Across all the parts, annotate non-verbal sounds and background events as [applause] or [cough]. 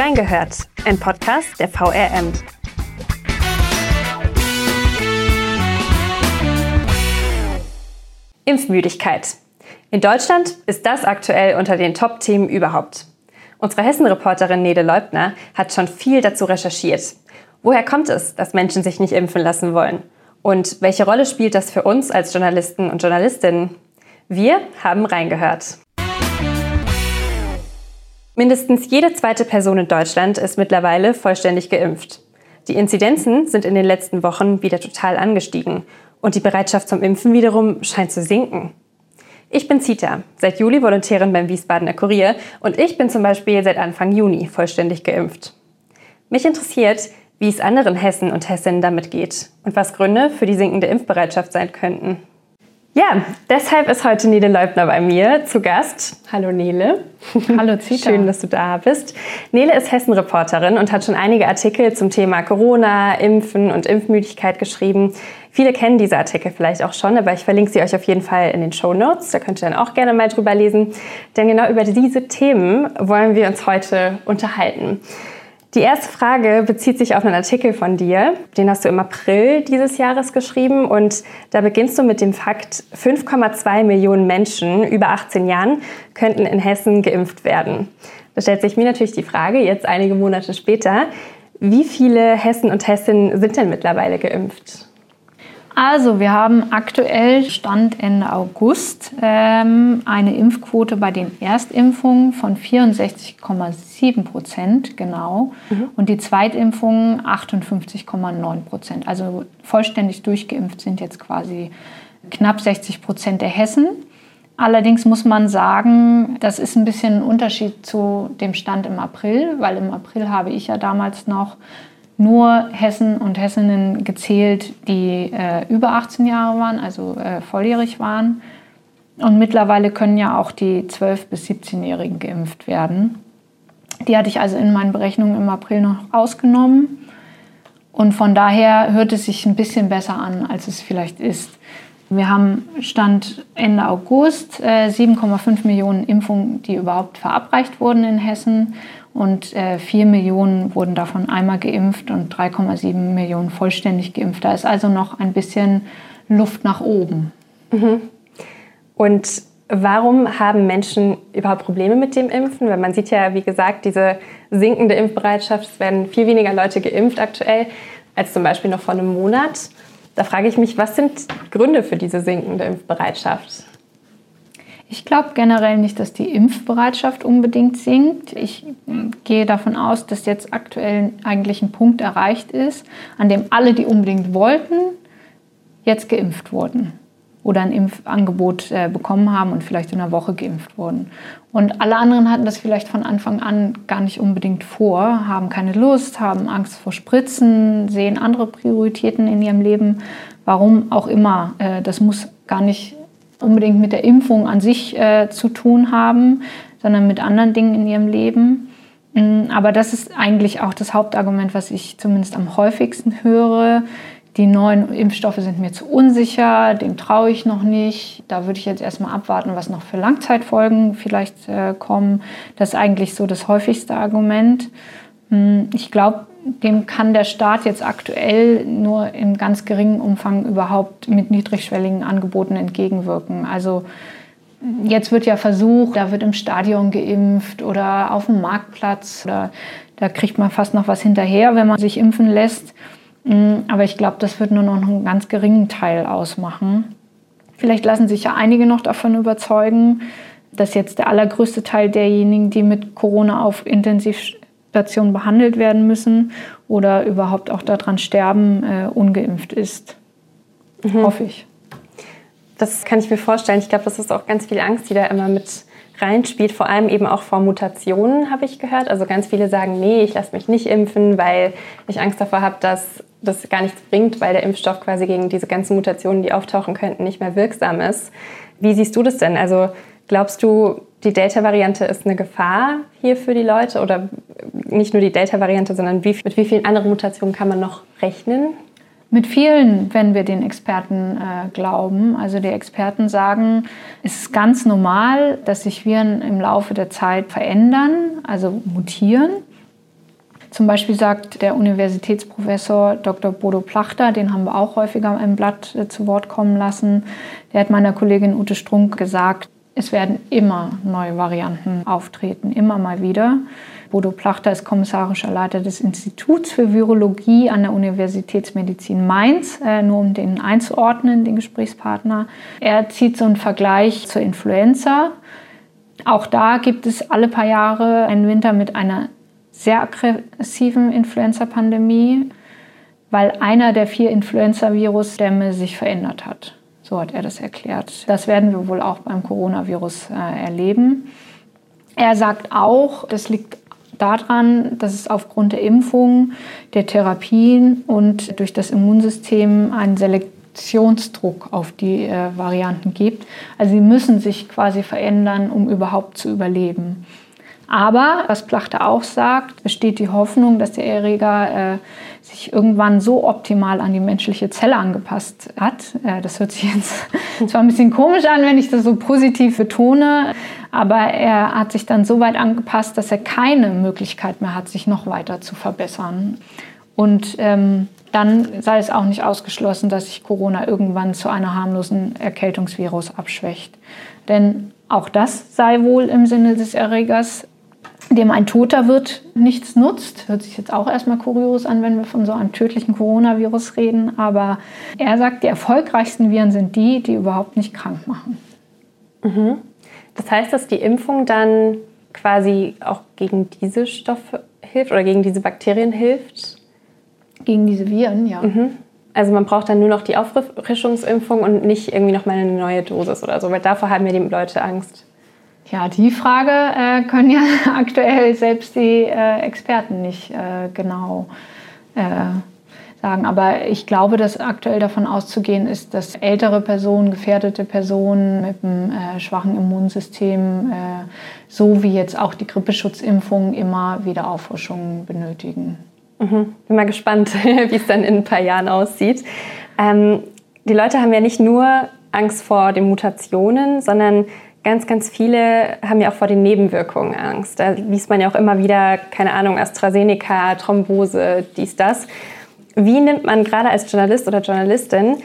Reingehört, ein Podcast der VRM. Impfmüdigkeit. In Deutschland ist das aktuell unter den Top-Themen überhaupt. Unsere Hessen-Reporterin Nede Leubner hat schon viel dazu recherchiert. Woher kommt es, dass Menschen sich nicht impfen lassen wollen? Und welche Rolle spielt das für uns als Journalisten und Journalistinnen? Wir haben reingehört. Mindestens jede zweite Person in Deutschland ist mittlerweile vollständig geimpft. Die Inzidenzen sind in den letzten Wochen wieder total angestiegen und die Bereitschaft zum Impfen wiederum scheint zu sinken. Ich bin Zita, seit Juli Volontärin beim Wiesbadener Kurier und ich bin zum Beispiel seit Anfang Juni vollständig geimpft. Mich interessiert, wie es anderen Hessen und Hessinnen damit geht und was Gründe für die sinkende Impfbereitschaft sein könnten. Ja, deshalb ist heute Nele Leubner bei mir zu Gast. Hallo Nele. [laughs] Hallo Zita. Schön, dass du da bist. Nele ist Hessen-Reporterin und hat schon einige Artikel zum Thema Corona, Impfen und Impfmüdigkeit geschrieben. Viele kennen diese Artikel vielleicht auch schon, aber ich verlinke sie euch auf jeden Fall in den Show Notes. Da könnt ihr dann auch gerne mal drüber lesen. Denn genau über diese Themen wollen wir uns heute unterhalten. Die erste Frage bezieht sich auf einen Artikel von dir. Den hast du im April dieses Jahres geschrieben und da beginnst du mit dem Fakt, 5,2 Millionen Menschen über 18 Jahren könnten in Hessen geimpft werden. Da stellt sich mir natürlich die Frage, jetzt einige Monate später, wie viele Hessen und Hessinnen sind denn mittlerweile geimpft? Also wir haben aktuell Stand Ende August ähm, eine Impfquote bei den Erstimpfungen von 64,7 Prozent genau mhm. und die Zweitimpfungen 58,9 Prozent. Also vollständig durchgeimpft sind jetzt quasi knapp 60 Prozent der Hessen. Allerdings muss man sagen, das ist ein bisschen ein Unterschied zu dem Stand im April, weil im April habe ich ja damals noch nur Hessen und Hessinnen gezählt, die äh, über 18 Jahre waren, also äh, volljährig waren. Und mittlerweile können ja auch die 12- bis 17-Jährigen geimpft werden. Die hatte ich also in meinen Berechnungen im April noch ausgenommen. Und von daher hört es sich ein bisschen besser an, als es vielleicht ist. Wir haben Stand Ende August äh, 7,5 Millionen Impfungen, die überhaupt verabreicht wurden in Hessen und äh, 4 Millionen wurden davon einmal geimpft und 3,7 Millionen vollständig geimpft. Da ist also noch ein bisschen Luft nach oben. Mhm. Und warum haben Menschen überhaupt Probleme mit dem Impfen? Weil man sieht ja, wie gesagt, diese sinkende Impfbereitschaft. Es werden viel weniger Leute geimpft aktuell als zum Beispiel noch vor einem Monat. Da frage ich mich, was sind Gründe für diese sinkende Impfbereitschaft? Ich glaube generell nicht, dass die Impfbereitschaft unbedingt sinkt. Ich gehe davon aus, dass jetzt aktuell eigentlich ein Punkt erreicht ist, an dem alle, die unbedingt wollten, jetzt geimpft wurden oder ein Impfangebot äh, bekommen haben und vielleicht in einer Woche geimpft wurden. Und alle anderen hatten das vielleicht von Anfang an gar nicht unbedingt vor, haben keine Lust, haben Angst vor Spritzen, sehen andere Prioritäten in ihrem Leben. Warum auch immer. Äh, das muss gar nicht unbedingt mit der Impfung an sich äh, zu tun haben, sondern mit anderen Dingen in ihrem Leben. Mm, aber das ist eigentlich auch das Hauptargument, was ich zumindest am häufigsten höre. Die neuen Impfstoffe sind mir zu unsicher, dem traue ich noch nicht. Da würde ich jetzt erstmal abwarten, was noch für Langzeitfolgen vielleicht äh, kommen. Das ist eigentlich so das häufigste Argument. Mm, ich glaube, dem kann der Staat jetzt aktuell nur in ganz geringem Umfang überhaupt mit niedrigschwelligen Angeboten entgegenwirken. Also jetzt wird ja versucht, da wird im Stadion geimpft oder auf dem Marktplatz oder da kriegt man fast noch was hinterher, wenn man sich impfen lässt. Mm, aber ich glaube, das wird nur noch einen ganz geringen Teil ausmachen. Vielleicht lassen sich ja einige noch davon überzeugen, dass jetzt der allergrößte Teil derjenigen, die mit Corona auf intensiv Stationen behandelt werden müssen oder überhaupt auch daran sterben, äh, ungeimpft ist. Mhm. Hoffe ich. Das kann ich mir vorstellen. Ich glaube, das ist auch ganz viel Angst, die da immer mit reinspielt, vor allem eben auch vor Mutationen, habe ich gehört. Also ganz viele sagen, nee, ich lasse mich nicht impfen, weil ich Angst davor habe, dass das gar nichts bringt, weil der Impfstoff quasi gegen diese ganzen Mutationen, die auftauchen könnten, nicht mehr wirksam ist. Wie siehst du das denn? Also glaubst du, die Delta-Variante ist eine Gefahr hier für die Leute oder nicht nur die Delta-Variante, sondern wie, mit wie vielen anderen Mutationen kann man noch rechnen? Mit vielen, wenn wir den Experten äh, glauben. Also die Experten sagen, es ist ganz normal, dass sich Viren im Laufe der Zeit verändern, also mutieren. Zum Beispiel sagt der Universitätsprofessor Dr. Bodo Plachter, den haben wir auch häufiger im Blatt äh, zu Wort kommen lassen, der hat meiner Kollegin Ute Strunk gesagt, es werden immer neue Varianten auftreten, immer mal wieder. Bodo Plachter ist kommissarischer Leiter des Instituts für Virologie an der Universitätsmedizin Mainz, äh, nur um den einzuordnen, den Gesprächspartner. Er zieht so einen Vergleich zur Influenza. Auch da gibt es alle paar Jahre einen Winter mit einer sehr aggressiven Influenza-Pandemie, weil einer der vier Influenza-Virus-Stämme sich verändert hat. So hat er das erklärt. Das werden wir wohl auch beim Coronavirus äh, erleben. Er sagt auch, das liegt daran, dass es aufgrund der Impfung, der Therapien und durch das Immunsystem einen Selektionsdruck auf die äh, Varianten gibt. Also sie müssen sich quasi verändern, um überhaupt zu überleben. Aber, was Plachte auch sagt, besteht die Hoffnung, dass der Erreger äh, sich irgendwann so optimal an die menschliche Zelle angepasst hat. Äh, das hört sich jetzt [laughs] zwar ein bisschen komisch an, wenn ich das so positiv betone, aber er hat sich dann so weit angepasst, dass er keine Möglichkeit mehr hat, sich noch weiter zu verbessern. Und ähm, dann sei es auch nicht ausgeschlossen, dass sich Corona irgendwann zu einer harmlosen Erkältungsvirus abschwächt. Denn auch das sei wohl im Sinne des Erregers dem ein toter wird, nichts nutzt. Hört sich jetzt auch erstmal kurios an, wenn wir von so einem tödlichen Coronavirus reden. Aber er sagt, die erfolgreichsten Viren sind die, die überhaupt nicht krank machen. Mhm. Das heißt, dass die Impfung dann quasi auch gegen diese Stoffe hilft oder gegen diese Bakterien hilft? Gegen diese Viren, ja. Mhm. Also man braucht dann nur noch die Auffrischungsimpfung und nicht irgendwie noch mal eine neue Dosis oder so, weil davor haben ja die Leute Angst. Ja, die Frage äh, können ja [laughs] aktuell selbst die äh, Experten nicht äh, genau äh, sagen. Aber ich glaube, dass aktuell davon auszugehen ist, dass ältere Personen, gefährdete Personen mit einem äh, schwachen Immunsystem, äh, so wie jetzt auch die Grippeschutzimpfung, immer wieder Auffrischungen benötigen. Mhm. Bin mal gespannt, [laughs] wie es dann in ein paar Jahren aussieht. Ähm, die Leute haben ja nicht nur Angst vor den Mutationen, sondern ganz, ganz viele haben ja auch vor den Nebenwirkungen Angst. Da liest man ja auch immer wieder, keine Ahnung, AstraZeneca, Thrombose, dies, das. Wie nimmt man gerade als Journalist oder Journalistin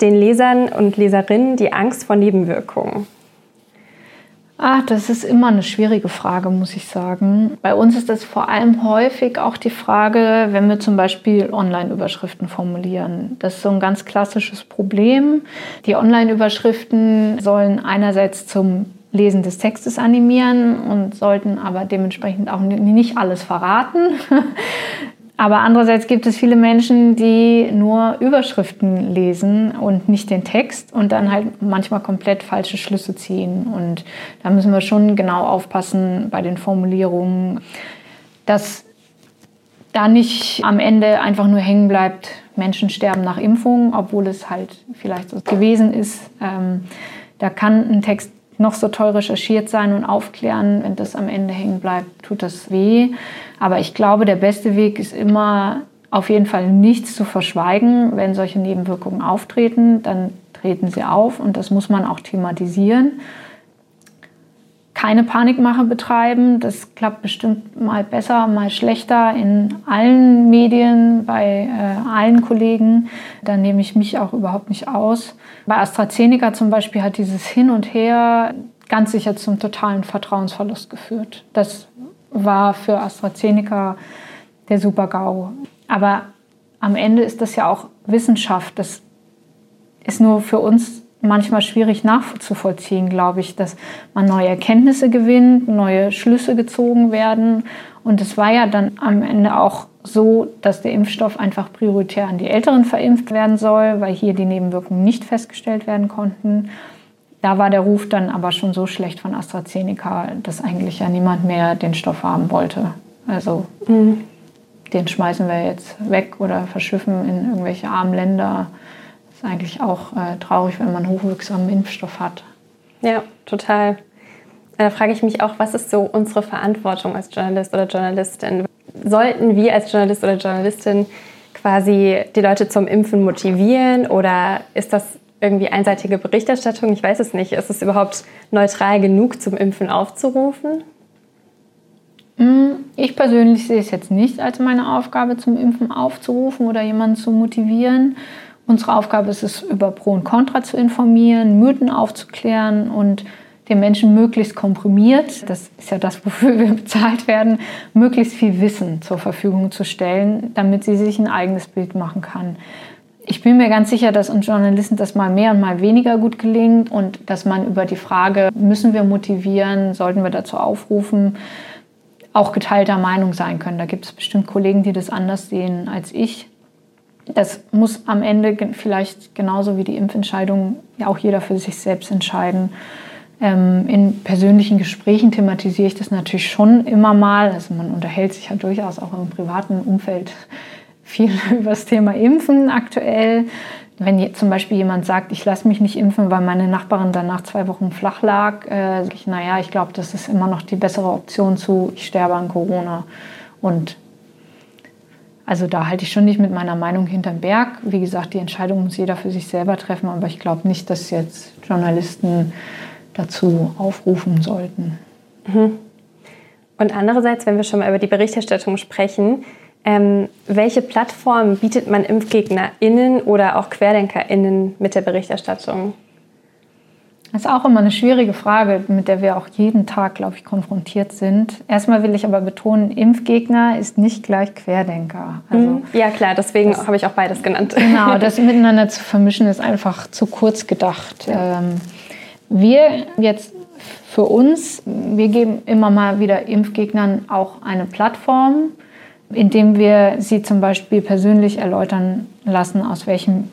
den Lesern und Leserinnen die Angst vor Nebenwirkungen? Ah, das ist immer eine schwierige Frage, muss ich sagen. Bei uns ist das vor allem häufig auch die Frage, wenn wir zum Beispiel Online-Überschriften formulieren. Das ist so ein ganz klassisches Problem. Die Online-Überschriften sollen einerseits zum Lesen des Textes animieren und sollten aber dementsprechend auch nicht alles verraten. [laughs] Aber andererseits gibt es viele Menschen, die nur Überschriften lesen und nicht den Text und dann halt manchmal komplett falsche Schlüsse ziehen. Und da müssen wir schon genau aufpassen bei den Formulierungen, dass da nicht am Ende einfach nur hängen bleibt, Menschen sterben nach Impfung, obwohl es halt vielleicht so gewesen ist. Ähm, da kann ein Text noch so toll recherchiert sein und aufklären, wenn das am Ende hängen bleibt, tut das weh. Aber ich glaube, der beste Weg ist immer auf jeden Fall nichts zu verschweigen. Wenn solche Nebenwirkungen auftreten, dann treten sie auf und das muss man auch thematisieren. Keine Panikmache betreiben, das klappt bestimmt mal besser, mal schlechter in allen Medien, bei äh, allen Kollegen. Da nehme ich mich auch überhaupt nicht aus. Bei AstraZeneca zum Beispiel hat dieses Hin und Her ganz sicher zum totalen Vertrauensverlust geführt. Das war für AstraZeneca der Super-GAU. Aber am Ende ist das ja auch Wissenschaft. Das ist nur für uns manchmal schwierig nachzuvollziehen, glaube ich, dass man neue Erkenntnisse gewinnt, neue Schlüsse gezogen werden. Und es war ja dann am Ende auch so, dass der Impfstoff einfach prioritär an die Älteren verimpft werden soll, weil hier die Nebenwirkungen nicht festgestellt werden konnten. Da war der Ruf dann aber schon so schlecht von AstraZeneca, dass eigentlich ja niemand mehr den Stoff haben wollte. Also mhm. den schmeißen wir jetzt weg oder verschiffen in irgendwelche armen Länder. Ist eigentlich auch äh, traurig, wenn man hochwirksamen Impfstoff hat. Ja, total. Da frage ich mich auch, was ist so unsere Verantwortung als Journalist oder Journalistin? Sollten wir als Journalist oder Journalistin quasi die Leute zum Impfen motivieren oder ist das irgendwie einseitige Berichterstattung? Ich weiß es nicht. Ist es überhaupt neutral genug zum Impfen aufzurufen? Mm, ich persönlich sehe es jetzt nicht als meine Aufgabe, zum Impfen aufzurufen oder jemanden zu motivieren. Unsere Aufgabe ist es, über Pro und Contra zu informieren, Mythen aufzuklären und den Menschen möglichst komprimiert, das ist ja das, [laughs] wofür wir bezahlt werden, möglichst viel Wissen zur Verfügung zu stellen, damit sie sich ein eigenes Bild machen kann. Ich bin mir ganz sicher, dass uns Journalisten das mal mehr und mal weniger gut gelingt und dass man über die Frage, müssen wir motivieren, sollten wir dazu aufrufen, auch geteilter Meinung sein können. Da gibt es bestimmt Kollegen, die das anders sehen als ich. Das muss am Ende vielleicht genauso wie die Impfentscheidung ja auch jeder für sich selbst entscheiden. Ähm, in persönlichen Gesprächen thematisiere ich das natürlich schon immer mal. Also man unterhält sich ja durchaus auch im privaten Umfeld [laughs] viel [laughs] über das Thema Impfen aktuell. Wenn zum Beispiel jemand sagt, ich lasse mich nicht impfen, weil meine Nachbarin danach zwei Wochen flach lag, äh, sage ich, naja, ich glaube, das ist immer noch die bessere Option zu, ich sterbe an Corona. Und also da halte ich schon nicht mit meiner Meinung hinterm Berg. Wie gesagt, die Entscheidung muss jeder für sich selber treffen, aber ich glaube nicht, dass jetzt Journalisten dazu aufrufen sollten. Mhm. Und andererseits, wenn wir schon mal über die Berichterstattung sprechen, ähm, welche Plattform bietet man ImpfgegnerInnen oder auch QuerdenkerInnen mit der Berichterstattung? Das ist auch immer eine schwierige Frage, mit der wir auch jeden Tag, glaube ich, konfrontiert sind. Erstmal will ich aber betonen, Impfgegner ist nicht gleich Querdenker. Also mhm. ja, klar, deswegen habe ich auch beides genannt. Genau, [laughs] das miteinander zu vermischen ist einfach zu kurz gedacht. Ja. Ähm, wir jetzt für uns, wir geben immer mal wieder Impfgegnern auch eine Plattform, indem wir sie zum Beispiel persönlich erläutern lassen, aus welchen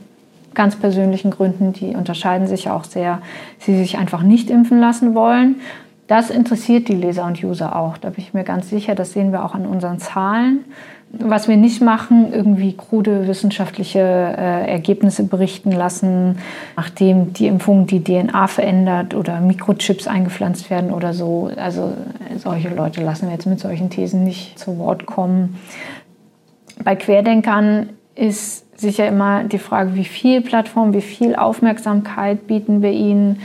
ganz persönlichen Gründen, die unterscheiden sich auch sehr, sie sich einfach nicht impfen lassen wollen. Das interessiert die Leser und User auch. Da bin ich mir ganz sicher, das sehen wir auch an unseren Zahlen. Was wir nicht machen, irgendwie krude wissenschaftliche äh, Ergebnisse berichten lassen, nachdem die Impfung die DNA verändert oder Mikrochips eingepflanzt werden oder so. Also solche Leute lassen wir jetzt mit solchen Thesen nicht zu Wort kommen. Bei Querdenkern ist sicher immer die Frage, wie viel Plattform, wie viel Aufmerksamkeit bieten wir ihnen.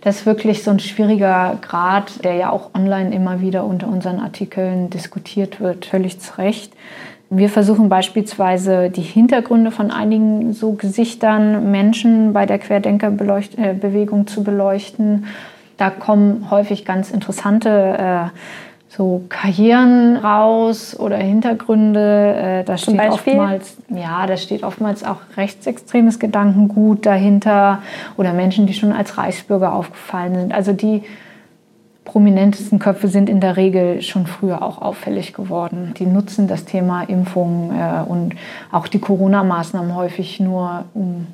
Das ist wirklich so ein schwieriger Grad, der ja auch online immer wieder unter unseren Artikeln diskutiert wird, völlig zu Recht. Wir versuchen beispielsweise die Hintergründe von einigen so Gesichtern, Menschen bei der Querdenkerbewegung zu beleuchten. Da kommen häufig ganz interessante äh, so Karrieren raus oder Hintergründe. Äh, da steht oftmals, ja, da steht oftmals auch rechtsextremes Gedankengut dahinter oder Menschen, die schon als Reichsbürger aufgefallen sind. Also die prominentesten Köpfe sind in der Regel schon früher auch auffällig geworden. Die nutzen das Thema Impfung äh, und auch die Corona-Maßnahmen häufig nur, um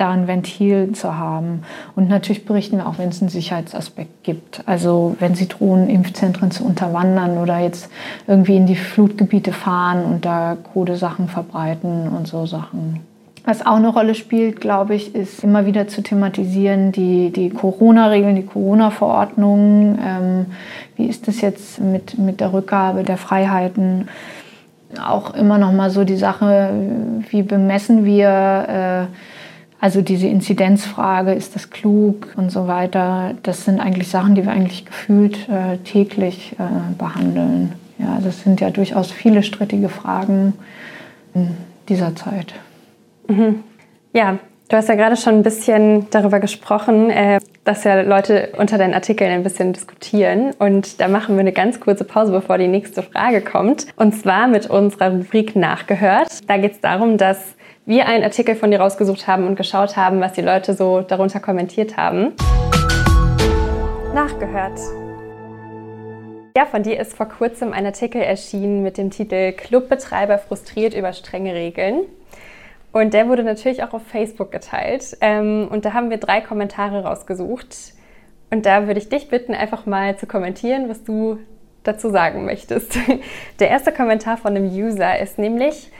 da ein Ventil zu haben. Und natürlich berichten wir auch, wenn es einen Sicherheitsaspekt gibt. Also wenn sie drohen, Impfzentren zu unterwandern oder jetzt irgendwie in die Flutgebiete fahren und da krude Sachen verbreiten und so Sachen. Was auch eine Rolle spielt, glaube ich, ist immer wieder zu thematisieren, die, Corona-Regeln, die Corona-Verordnungen. Ähm, wie ist das jetzt mit, mit der Rückgabe der Freiheiten? Auch immer noch mal so die Sache, wie bemessen wir äh, also diese Inzidenzfrage, ist das klug und so weiter, das sind eigentlich Sachen, die wir eigentlich gefühlt äh, täglich äh, behandeln. Ja, das sind ja durchaus viele strittige Fragen in dieser Zeit. Mhm. Ja, du hast ja gerade schon ein bisschen darüber gesprochen, äh, dass ja Leute unter deinen Artikeln ein bisschen diskutieren. Und da machen wir eine ganz kurze Pause, bevor die nächste Frage kommt. Und zwar mit unserer Rubrik Nachgehört. Da geht es darum, dass wir einen Artikel von dir rausgesucht haben und geschaut haben, was die Leute so darunter kommentiert haben. Nachgehört. Ja, von dir ist vor kurzem ein Artikel erschienen mit dem Titel Clubbetreiber frustriert über strenge Regeln. Und der wurde natürlich auch auf Facebook geteilt. Ähm, und da haben wir drei Kommentare rausgesucht. Und da würde ich dich bitten, einfach mal zu kommentieren, was du dazu sagen möchtest. [laughs] Der erste Kommentar von einem User ist nämlich,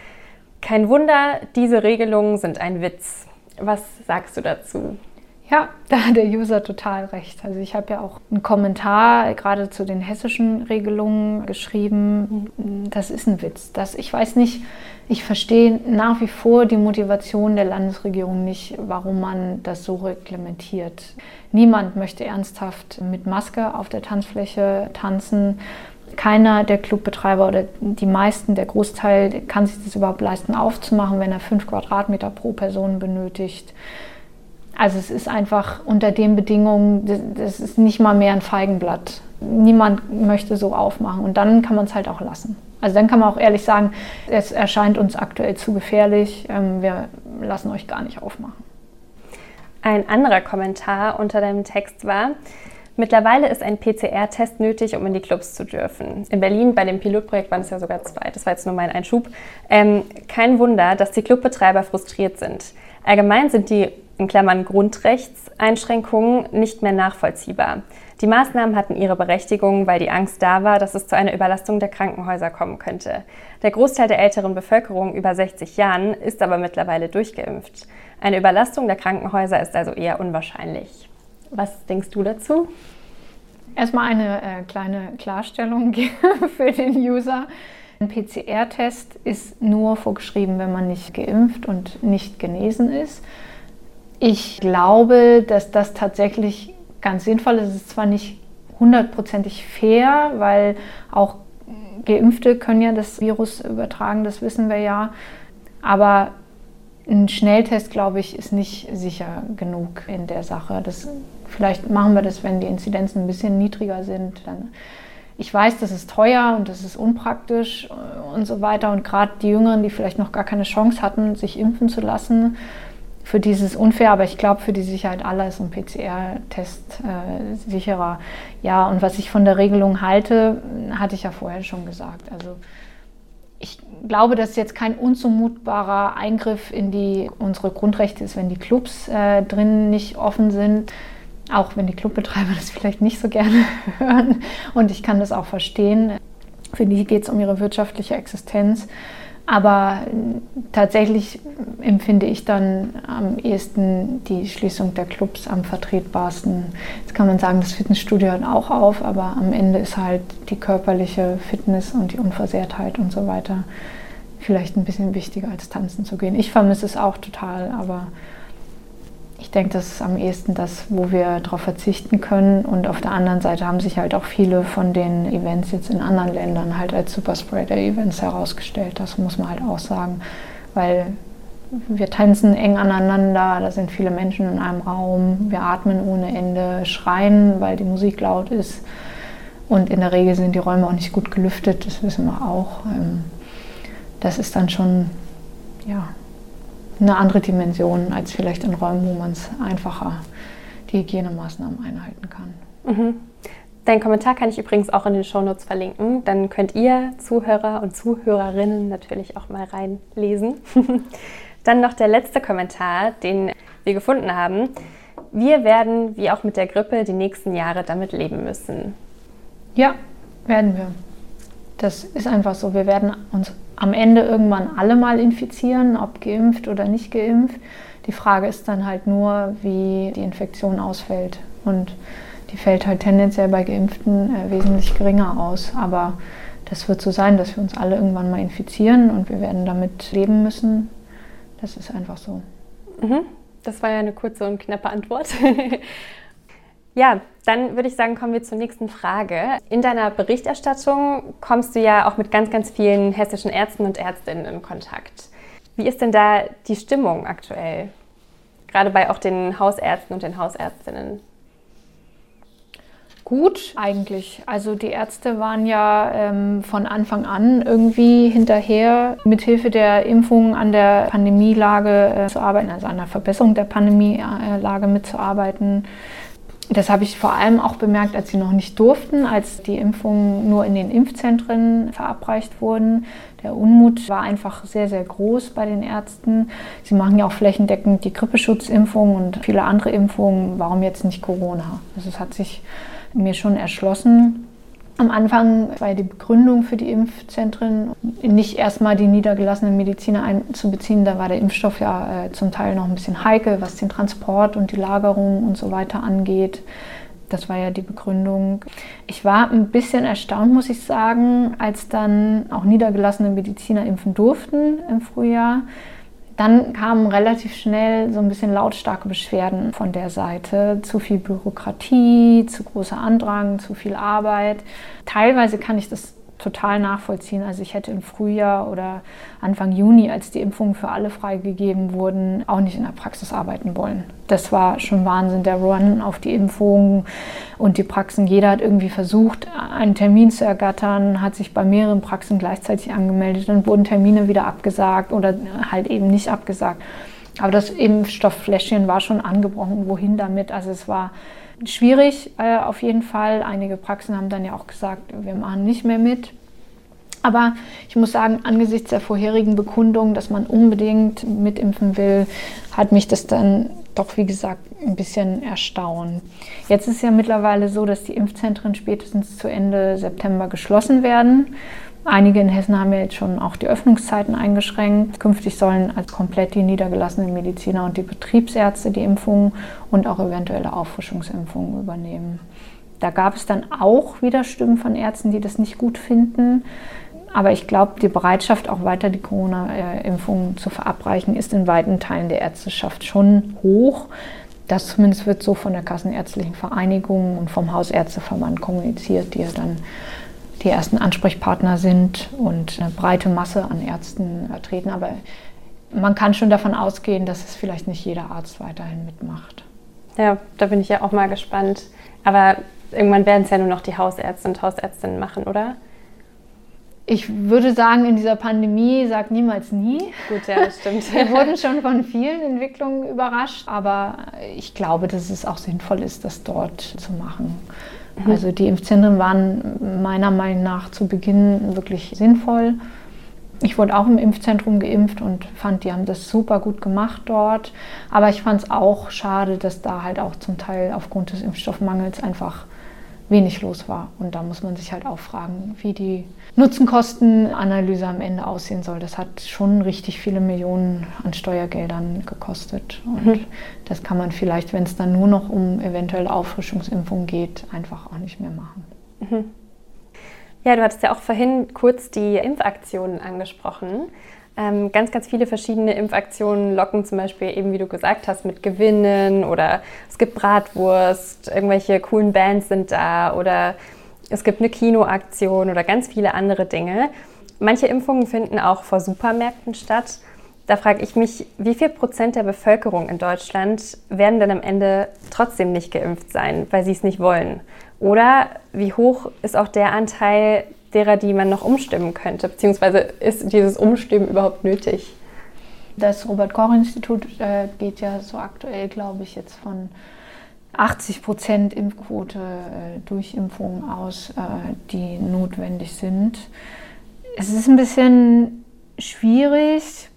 kein Wunder, diese Regelungen sind ein Witz. Was sagst du dazu? Ja, da hat der User total recht. Also ich habe ja auch einen Kommentar gerade zu den hessischen Regelungen geschrieben. Das ist ein Witz. Das, ich weiß nicht, ich verstehe nach wie vor die Motivation der Landesregierung nicht, warum man das so reglementiert. Niemand möchte ernsthaft mit Maske auf der Tanzfläche tanzen. Keiner der Clubbetreiber oder die meisten, der Großteil kann sich das überhaupt leisten aufzumachen, wenn er fünf Quadratmeter pro Person benötigt. Also es ist einfach unter den Bedingungen, das ist nicht mal mehr ein Feigenblatt. Niemand möchte so aufmachen und dann kann man es halt auch lassen. Also dann kann man auch ehrlich sagen, es erscheint uns aktuell zu gefährlich, ähm, wir lassen euch gar nicht aufmachen. Ein anderer Kommentar unter deinem Text war, Mittlerweile ist ein PCR-Test nötig, um in die Clubs zu dürfen. In Berlin bei dem Pilotprojekt waren es ja sogar zwei. Das war jetzt nur mein Einschub. Ähm, kein Wunder, dass die Clubbetreiber frustriert sind. Allgemein sind die in Klammern Grundrechtseinschränkungen nicht mehr nachvollziehbar. Die Maßnahmen hatten ihre Berechtigung, weil die Angst da war, dass es zu einer Überlastung der Krankenhäuser kommen könnte. Der Großteil der älteren Bevölkerung über 60 Jahren ist aber mittlerweile durchgeimpft. Eine Überlastung der Krankenhäuser ist also eher unwahrscheinlich. Was denkst du dazu? Erstmal eine äh, kleine Klarstellung [laughs] für den User. Ein PCR-Test ist nur vorgeschrieben, wenn man nicht geimpft und nicht genesen ist. Ich glaube, dass das tatsächlich ganz sinnvoll ist. Es ist zwar nicht hundertprozentig fair, weil auch Geimpfte können ja das Virus übertragen, das wissen wir ja. Aber ein Schnelltest, glaube ich, ist nicht sicher genug in der Sache. Das, vielleicht machen wir das, wenn die Inzidenzen ein bisschen niedriger sind. Dann, ich weiß, das ist teuer und das ist unpraktisch und so weiter. Und gerade die Jüngeren, die vielleicht noch gar keine Chance hatten, sich impfen zu lassen, für dieses unfair, aber ich glaube, für die Sicherheit aller ist ein PCR-Test äh, sicherer. Ja, und was ich von der Regelung halte, hatte ich ja vorher schon gesagt. Also glaube, dass jetzt kein unzumutbarer Eingriff in die, unsere Grundrechte ist, wenn die Clubs äh, drin nicht offen sind. Auch wenn die Clubbetreiber [laughs] das vielleicht nicht so gerne [laughs] hören. Und ich kann das auch verstehen. Für die geht es um ihre wirtschaftliche Existenz. Aber tatsächlich empfinde ich dann am ehesten die Schließung der Clubs am vertretbarsten. Jetzt kann man sagen, das Fitnessstudio hört auch auf, aber am Ende ist halt die körperliche Fitness und die Unversehrtheit und so weiter vielleicht ein bisschen wichtiger als tanzen zu gehen. Ich vermisse es auch total, aber ich denke, das ist am ehesten das, wo wir darauf verzichten können. Und auf der anderen Seite haben sich halt auch viele von den Events jetzt in anderen Ländern halt als Superspreader-Events herausgestellt. Das muss man halt auch sagen, weil wir tanzen eng aneinander, da sind viele Menschen in einem Raum, wir atmen ohne Ende, schreien, weil die Musik laut ist. Und in der Regel sind die Räume auch nicht gut gelüftet, das wissen wir auch. Das ist dann schon, ja, eine andere Dimension als vielleicht in Räumen, wo man es einfacher die Hygienemaßnahmen einhalten kann. Mhm. Deinen Kommentar kann ich übrigens auch in den Shownotes verlinken. Dann könnt ihr Zuhörer und Zuhörerinnen natürlich auch mal reinlesen. [laughs] Dann noch der letzte Kommentar, den wir gefunden haben. Wir werden, wie auch mit der Grippe, die nächsten Jahre damit leben müssen. Ja, werden wir. Das ist einfach so. Wir werden uns am Ende irgendwann alle mal infizieren, ob geimpft oder nicht geimpft. Die Frage ist dann halt nur, wie die Infektion ausfällt. Und die fällt halt tendenziell bei Geimpften äh, wesentlich geringer aus. Aber das wird so sein, dass wir uns alle irgendwann mal infizieren und wir werden damit leben müssen. Das ist einfach so. Mhm. Das war ja eine kurze und knappe Antwort. [laughs] Ja, dann würde ich sagen, kommen wir zur nächsten Frage. In deiner Berichterstattung kommst du ja auch mit ganz, ganz vielen hessischen Ärzten und Ärztinnen in Kontakt. Wie ist denn da die Stimmung aktuell? Gerade bei auch den Hausärzten und den Hausärztinnen. Gut, eigentlich. Also die Ärzte waren ja ähm, von Anfang an irgendwie hinterher, mithilfe der Impfungen an der Pandemielage äh, zu arbeiten, also an der Verbesserung der Pandemielage mitzuarbeiten. Das habe ich vor allem auch bemerkt, als sie noch nicht durften, als die Impfungen nur in den Impfzentren verabreicht wurden. Der Unmut war einfach sehr, sehr groß bei den Ärzten. Sie machen ja auch flächendeckend die Grippeschutzimpfung und viele andere Impfungen. Warum jetzt nicht Corona? Also es hat sich mir schon erschlossen, am Anfang war die Begründung für die Impfzentren nicht erstmal die niedergelassenen Mediziner einzubeziehen. Da war der Impfstoff ja äh, zum Teil noch ein bisschen heikel, was den Transport und die Lagerung und so weiter angeht. Das war ja die Begründung. Ich war ein bisschen erstaunt, muss ich sagen, als dann auch niedergelassene Mediziner impfen durften im Frühjahr Dann kamen relativ schnell so ein bisschen lautstarke Beschwerden von der Seite. Zu viel Bürokratie, zu großer Andrang, zu viel Arbeit. Teilweise kann ich das total nachvollziehen. Also ich hätte im Frühjahr oder Anfang Juni, als die Impfungen für alle freigegeben wurden, auch nicht in der Praxis arbeiten wollen. Das war schon Wahnsinn, der Run auf die Impfungen und die Praxen. Jeder hat irgendwie versucht, einen Termin zu ergattern, hat sich bei mehreren Praxen gleichzeitig angemeldet. Dann wurden Termine wieder abgesagt oder halt eben nicht abgesagt. Aber das Impfstofffläschchen war schon angebrochen. Wohin damit? Also es war schwierig äh, auf jeden Fall. Einige Praxen haben dann ja auch gesagt, wir machen nicht mehr mit. Aber ich muss sagen, angesichts der vorherigen Bekundung, dass man unbedingt mitimpfen will, hat mich das dann doch, wie gesagt, ein bisschen erstaunt. Jetzt ist ja mittlerweile so, dass die Impfzentren spätestens zu Ende September geschlossen werden. Einige in Hessen haben ja jetzt schon auch die Öffnungszeiten eingeschränkt. Künftig sollen als komplett die niedergelassenen Mediziner und die Betriebsärzte die Impfungen und auch eventuelle Auffrischungsimpfungen übernehmen. Da gab es dann auch wieder Stimmen von Ärzten, die das nicht gut finden. Aber ich glaube, die Bereitschaft, auch weiter die Corona-Impfungen zu verabreichen, ist in weiten Teilen der Ärzteschaft schon hoch. Das zumindest wird so von der Kassenärztlichen Vereinigung und vom Hausärzteverband kommuniziert, die ja dann die ersten Ansprechpartner sind und eine breite Masse an Ärzten vertreten. Aber man kann schon davon ausgehen, dass es vielleicht nicht jeder Arzt weiterhin mitmacht. Ja, da bin ich ja auch mal gespannt. Aber irgendwann werden es ja nur noch die Hausärzte und Hausärztinnen machen, oder? Ich würde sagen, in dieser Pandemie sagt niemals nie. Gut, ja, das stimmt. [laughs] Wir wurden schon von vielen Entwicklungen überrascht, aber ich glaube, dass es auch sinnvoll ist, das dort zu machen. Mhm. Also die Impfzentren waren meiner Meinung nach zu Beginn wirklich sinnvoll. Ich wurde auch im Impfzentrum geimpft und fand, die haben das super gut gemacht dort. Aber ich fand es auch schade, dass da halt auch zum Teil aufgrund des Impfstoffmangels einfach wenig los war. Und da muss man sich halt auch fragen, wie die Nutzenkostenanalyse am Ende aussehen soll. Das hat schon richtig viele Millionen an Steuergeldern gekostet. Und mhm. das kann man vielleicht, wenn es dann nur noch um eventuelle Auffrischungsimpfungen geht, einfach auch nicht mehr machen. Mhm. Ja, du hattest ja auch vorhin kurz die Impfaktionen angesprochen. Ähm, ganz, ganz viele verschiedene Impfaktionen locken zum Beispiel eben, wie du gesagt hast, mit Gewinnen oder es gibt Bratwurst, irgendwelche coolen Bands sind da oder es gibt eine Kinoaktion oder ganz viele andere Dinge. Manche Impfungen finden auch vor Supermärkten statt. Da frage ich mich, wie viel Prozent der Bevölkerung in Deutschland werden denn am Ende trotzdem nicht geimpft sein, weil sie es nicht wollen? Oder wie hoch ist auch der Anteil derer, die man noch umstimmen könnte? Beziehungsweise ist dieses Umstimmen überhaupt nötig? Das Robert-Koch-Institut äh, geht ja so aktuell, glaube ich, jetzt von 80 Prozent Impfquote äh, durch Impfungen aus, äh, die notwendig sind. Es ist ein bisschen schwierig,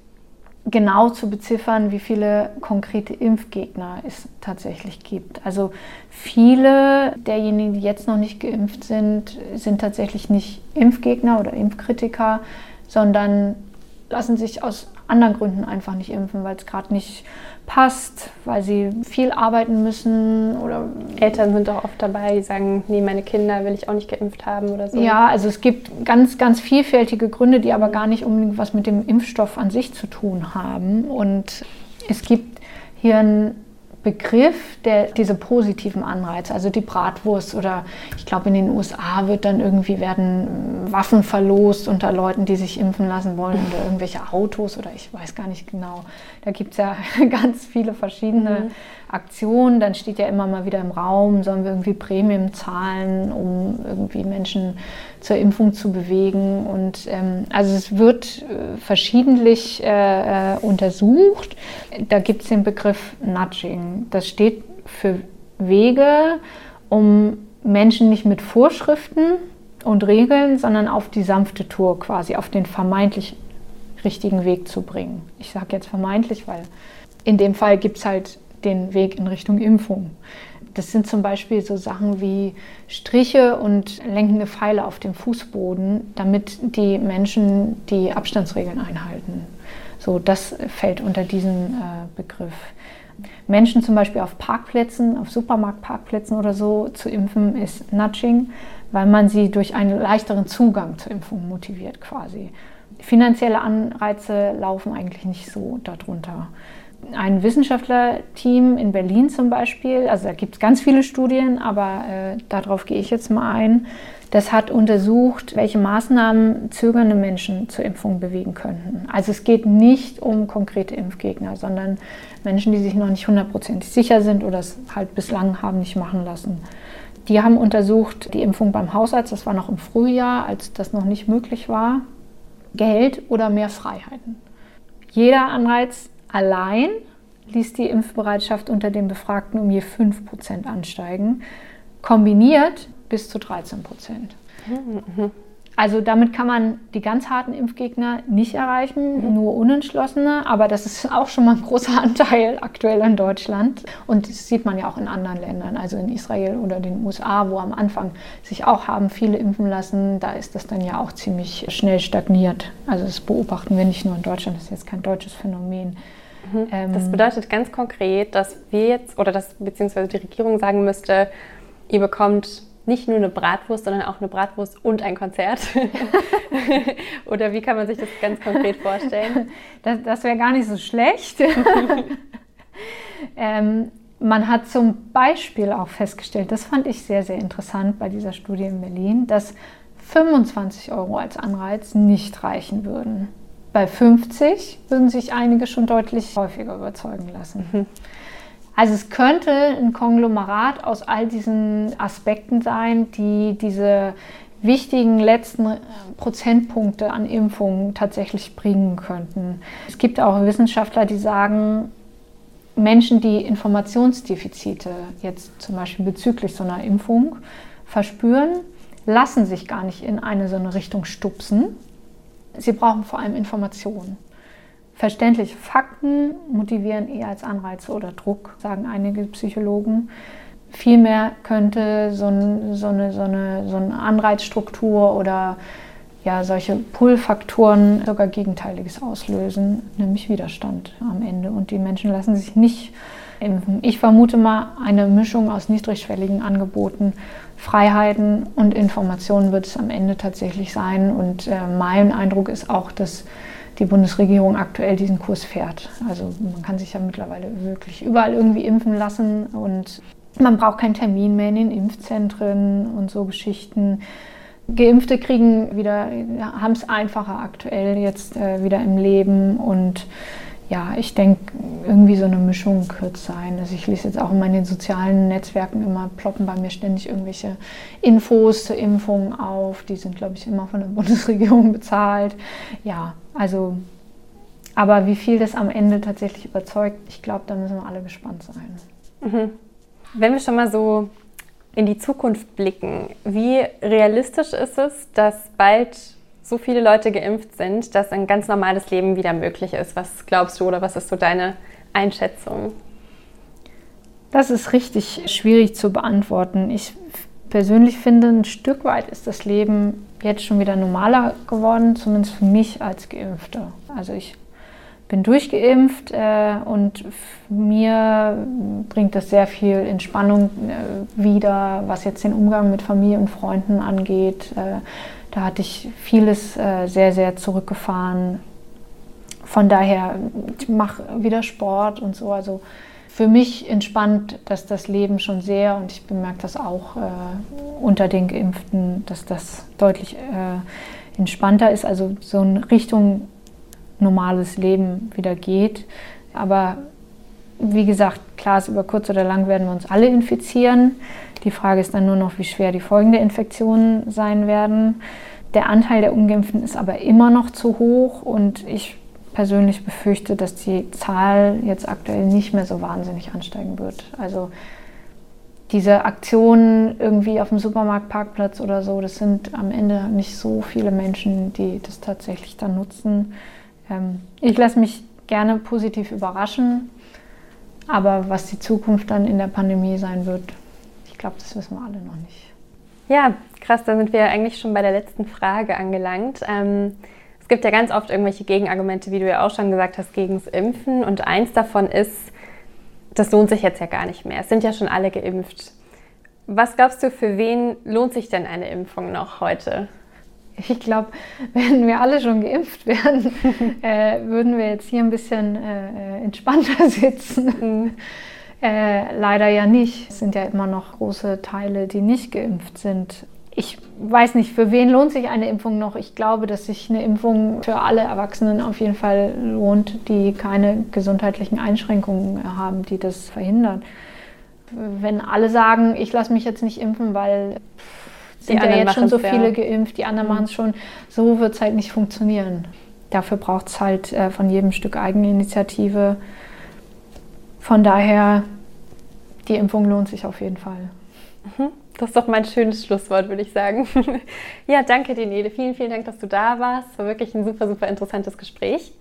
genau zu beziffern, wie viele konkrete Impfgegner es tatsächlich gibt. Also viele derjenigen, die jetzt noch nicht geimpft sind, sind tatsächlich nicht Impfgegner oder Impfkritiker, sondern lassen sich aus anderen Gründen einfach nicht impfen, weil es gerade nicht passt, weil sie viel arbeiten müssen oder Eltern sind auch oft dabei, die sagen, nee, meine Kinder will ich auch nicht geimpft haben oder so. Ja, also es gibt ganz, ganz vielfältige Gründe, die aber gar nicht unbedingt was mit dem Impfstoff an sich zu tun haben. Und es gibt hier ein Begriff, der diese positiven Anreize, also die Bratwurst oder ich glaube in den USA wird dann irgendwie werden Waffen verlost unter Leuten, die sich impfen lassen wollen oder [laughs] irgendwelche Autos oder ich weiß gar nicht genau. Da gibt es ja [laughs] ganz viele verschiedene mhm. Aktionen. Dann steht ja immer mal wieder im Raum, sollen wir irgendwie Prämien zahlen, um irgendwie Menschen zur Impfung zu bewegen. Und ähm, also es wird äh, verschiedentlich äh, äh untersucht. Da gibt es den Begriff Nudging. Das steht für Wege, um Menschen nicht mit Vorschriften und Regeln, sondern auf die sanfte Tour quasi, auf den vermeintlich richtigen Weg zu bringen. Ich sage jetzt vermeintlich, weil in dem Fall gibt es halt den Weg in Richtung Impfung. Das sind zum Beispiel so Sachen wie Striche und lenkende Pfeile auf dem Fußboden, damit die Menschen die Abstandsregeln einhalten. So, das fällt unter diesen äh, Begriff. Menschen zum Beispiel auf Parkplätzen, auf Supermarktparkplätzen oder so zu impfen, ist Nudging. weil man sie durch einen leichteren Zugang zur Impfung motiviert quasi. Finanzielle Anreize laufen eigentlich nicht so darunter. Ein Wissenschaftlerteam in Berlin zum Beispiel, also da gibt es ganz viele Studien, aber äh, darauf gehe ich jetzt mal ein, das hat untersucht, welche Maßnahmen zögernde Menschen zur Impfung bewegen könnten. Also es geht nicht um konkrete Impfgegner, sondern Menschen, die sich noch nicht hundertprozentig sicher sind oder es halt bislang haben nicht machen lassen. Die haben untersucht die Impfung beim Hausarzt, das war noch im Frühjahr, als das noch nicht möglich war, Geld oder mehr Freiheiten. Jeder Anreiz allein ließ die Impfbereitschaft unter den Befragten um je 5% ansteigen. Kombiniert bis zu 13 Prozent. Mhm. Also damit kann man die ganz harten Impfgegner nicht erreichen, mhm. nur Unentschlossene. Aber das ist auch schon mal ein großer [laughs] Anteil aktuell in Deutschland. Und das sieht man ja auch in anderen Ländern, also in Israel oder den USA, wo am Anfang sich auch haben viele impfen lassen. Da ist das dann ja auch ziemlich schnell stagniert. Also das beobachten wir nicht nur in Deutschland, das ist jetzt kein deutsches Phänomen. Mhm. Ähm, das bedeutet ganz konkret, dass wir jetzt oder dass beziehungsweise die Regierung sagen müsste, ihr bekommt nicht nur eine Bratwurst, sondern auch eine Bratwurst und ein Konzert? [laughs] Oder wie kann man sich das ganz konkret vorstellen? Das, das wäre gar nicht so schlecht. [laughs] ähm, man hat zum Beispiel auch festgestellt, das fand ich sehr, sehr interessant bei dieser Studie in Berlin, dass 25 Euro als Anreiz nicht reichen würden. Bei 50 würden sich einige schon deutlich häufiger überzeugen lassen. Mhm. Also es könnte ein Konglomerat aus all diesen Aspekten sein, die diese wichtigen letzten äh, Prozentpunkte an Impfungen tatsächlich bringen könnten. Es gibt auch Wissenschaftler, die sagen, Menschen, die Informationsdefizite jetzt zum Beispiel bezüglich so einer Impfung verspüren, lassen sich gar nicht in eine so eine Richtung stupsen. Sie brauchen vor allem Informationen. Verständliche Fakten motivieren eher als Anreize oder Druck, sagen einige Psychologen. Vielmehr könnte so, ein, so, eine, so, eine, so eine Anreizstruktur oder ja, solche Pull-Faktoren sogar Gegenteiliges auslösen, nämlich Widerstand am Ende. Und die Menschen lassen sich nicht impfen. Ich vermute mal, eine Mischung aus niedrigschwelligen Angeboten, Freiheiten und Informationen wird es am Ende tatsächlich sein. Und äh, mein Eindruck ist auch, dass die Bundesregierung aktuell diesen Kurs fährt. Also man kann sich ja mittlerweile wirklich überall irgendwie impfen lassen und man braucht keinen Termin mehr in den Impfzentren und so Geschichten. Geimpfte kriegen wieder, haben es einfacher aktuell jetzt äh, wieder im Leben und ja, ich denke, irgendwie so eine Mischung wird sein. Also ich lese jetzt auch in meinen sozialen Netzwerken immer, ploppen bei mir ständig irgendwelche Infos zur Impfung auf. Die sind, glaube ich, immer von der [laughs] Bundesregierung bezahlt. Ja, also, aber wie viel das am Ende tatsächlich überzeugt, ich glaube, da müssen wir alle gespannt sein. Mhm. Wenn wir schon mal so in die Zukunft blicken, wie realistisch ist es, dass bald so viele Leute geimpft sind, dass ein ganz normales Leben wieder möglich ist? Was glaubst du oder was ist so deine Einschätzung? Das ist richtig schwierig zu beantworten. Ich persönlich finde, ein Stück weit ist das Leben jetzt schon wieder normaler geworden, zumindest für mich als Geimpfte. Also ich bin durchgeimpft äh, und mir bringt das sehr viel Entspannung äh, wieder, was jetzt den Umgang mit Familie und Freunden angeht. Äh, da hatte ich vieles äh, sehr, sehr zurückgefahren. Von daher, ich mache wieder Sport und so. Also für mich entspannt dass das Leben schon sehr und ich bemerke das auch äh, unter den Geimpften, dass das deutlich äh, entspannter ist, also so in Richtung normales Leben wieder geht. Aber wie gesagt, klar ist, über kurz oder lang werden wir uns alle infizieren. Die Frage ist dann nur noch, wie schwer die Folgen der Infektionen sein werden. Der Anteil der Ungeimpften ist aber immer noch zu hoch und ich persönlich befürchte, dass die Zahl jetzt aktuell nicht mehr so wahnsinnig ansteigen wird. Also diese Aktionen irgendwie auf dem Supermarktparkplatz oder so, das sind am Ende nicht so viele Menschen, die das tatsächlich dann nutzen. Ähm, ich lasse mich gerne positiv überraschen, aber was die Zukunft dann in der Pandemie sein wird, ich glaube, das wissen wir alle noch nicht. Ja, krass, da sind wir eigentlich schon bei der letzten Frage angelangt. Ähm gibt ja ganz oft irgendwelche Gegenargumente, wie du ja auch schon gesagt hast, gegen das Impfen. Und eins davon ist, das lohnt sich jetzt ja gar nicht mehr. Es sind ja schon alle geimpft. Was glaubst du, für wen lohnt sich denn eine Impfung noch heute? Ich glaube, wenn wir alle schon geimpft wären, [laughs] äh, würden wir jetzt hier ein bisschen äh, entspannter [laughs] sitzen. Mhm. Äh, leider ja nicht. Es sind ja immer noch große Teile, die nicht geimpft sind. Ich weiß nicht, für wen lohnt sich eine Impfung noch? Ich glaube, dass sich eine Impfung für alle Erwachsenen auf jeden Fall lohnt, die keine gesundheitlichen Einschränkungen haben, die das verhindern. Wenn alle sagen, ich lasse mich jetzt nicht impfen, weil sind ja jetzt schon so viele ja. geimpft, die anderen mhm. machen es schon, so wird es halt nicht funktionieren. Dafür braucht es halt äh, von jedem Stück Eigeninitiative. Von daher die Impfung lohnt sich auf jeden Fall. Mhm. Das ist doch mein schönes Schlusswort, würde ich sagen. [laughs] ja, danke dir, Nele. Vielen, vielen Dank, dass du da warst. War wirklich ein super, super interessantes Gespräch.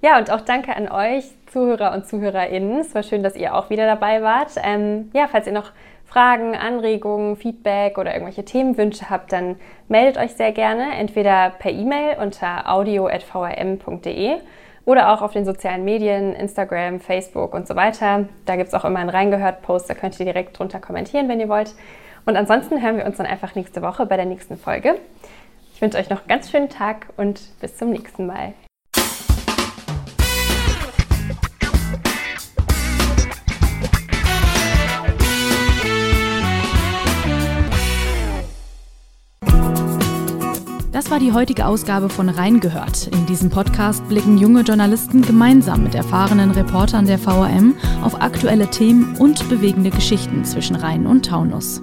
Ja, und auch danke an euch, Zuhörer und ZuhörerInnen. Es war schön, dass ihr auch wieder dabei wart. Ähm, ja, falls ihr noch Fragen, Anregungen, Feedback oder irgendwelche Themenwünsche habt, dann meldet euch sehr gerne, entweder per E-Mail unter audio.vrm.de oder auch auf den sozialen Medien, Instagram, Facebook und so weiter. Da gibt es auch immer einen Reingehört-Post, da könnt ihr direkt drunter kommentieren, wenn ihr wollt. Und ansonsten hören wir uns dann einfach nächste Woche bei der nächsten Folge. Ich wünsche euch noch einen ganz schönen Tag und bis zum nächsten Mal. Das war die heutige Ausgabe von Reingehört. In diesem Podcast blicken junge Journalisten gemeinsam mit erfahrenen Reportern der VRM auf aktuelle Themen und bewegende Geschichten zwischen Rhein und Taunus.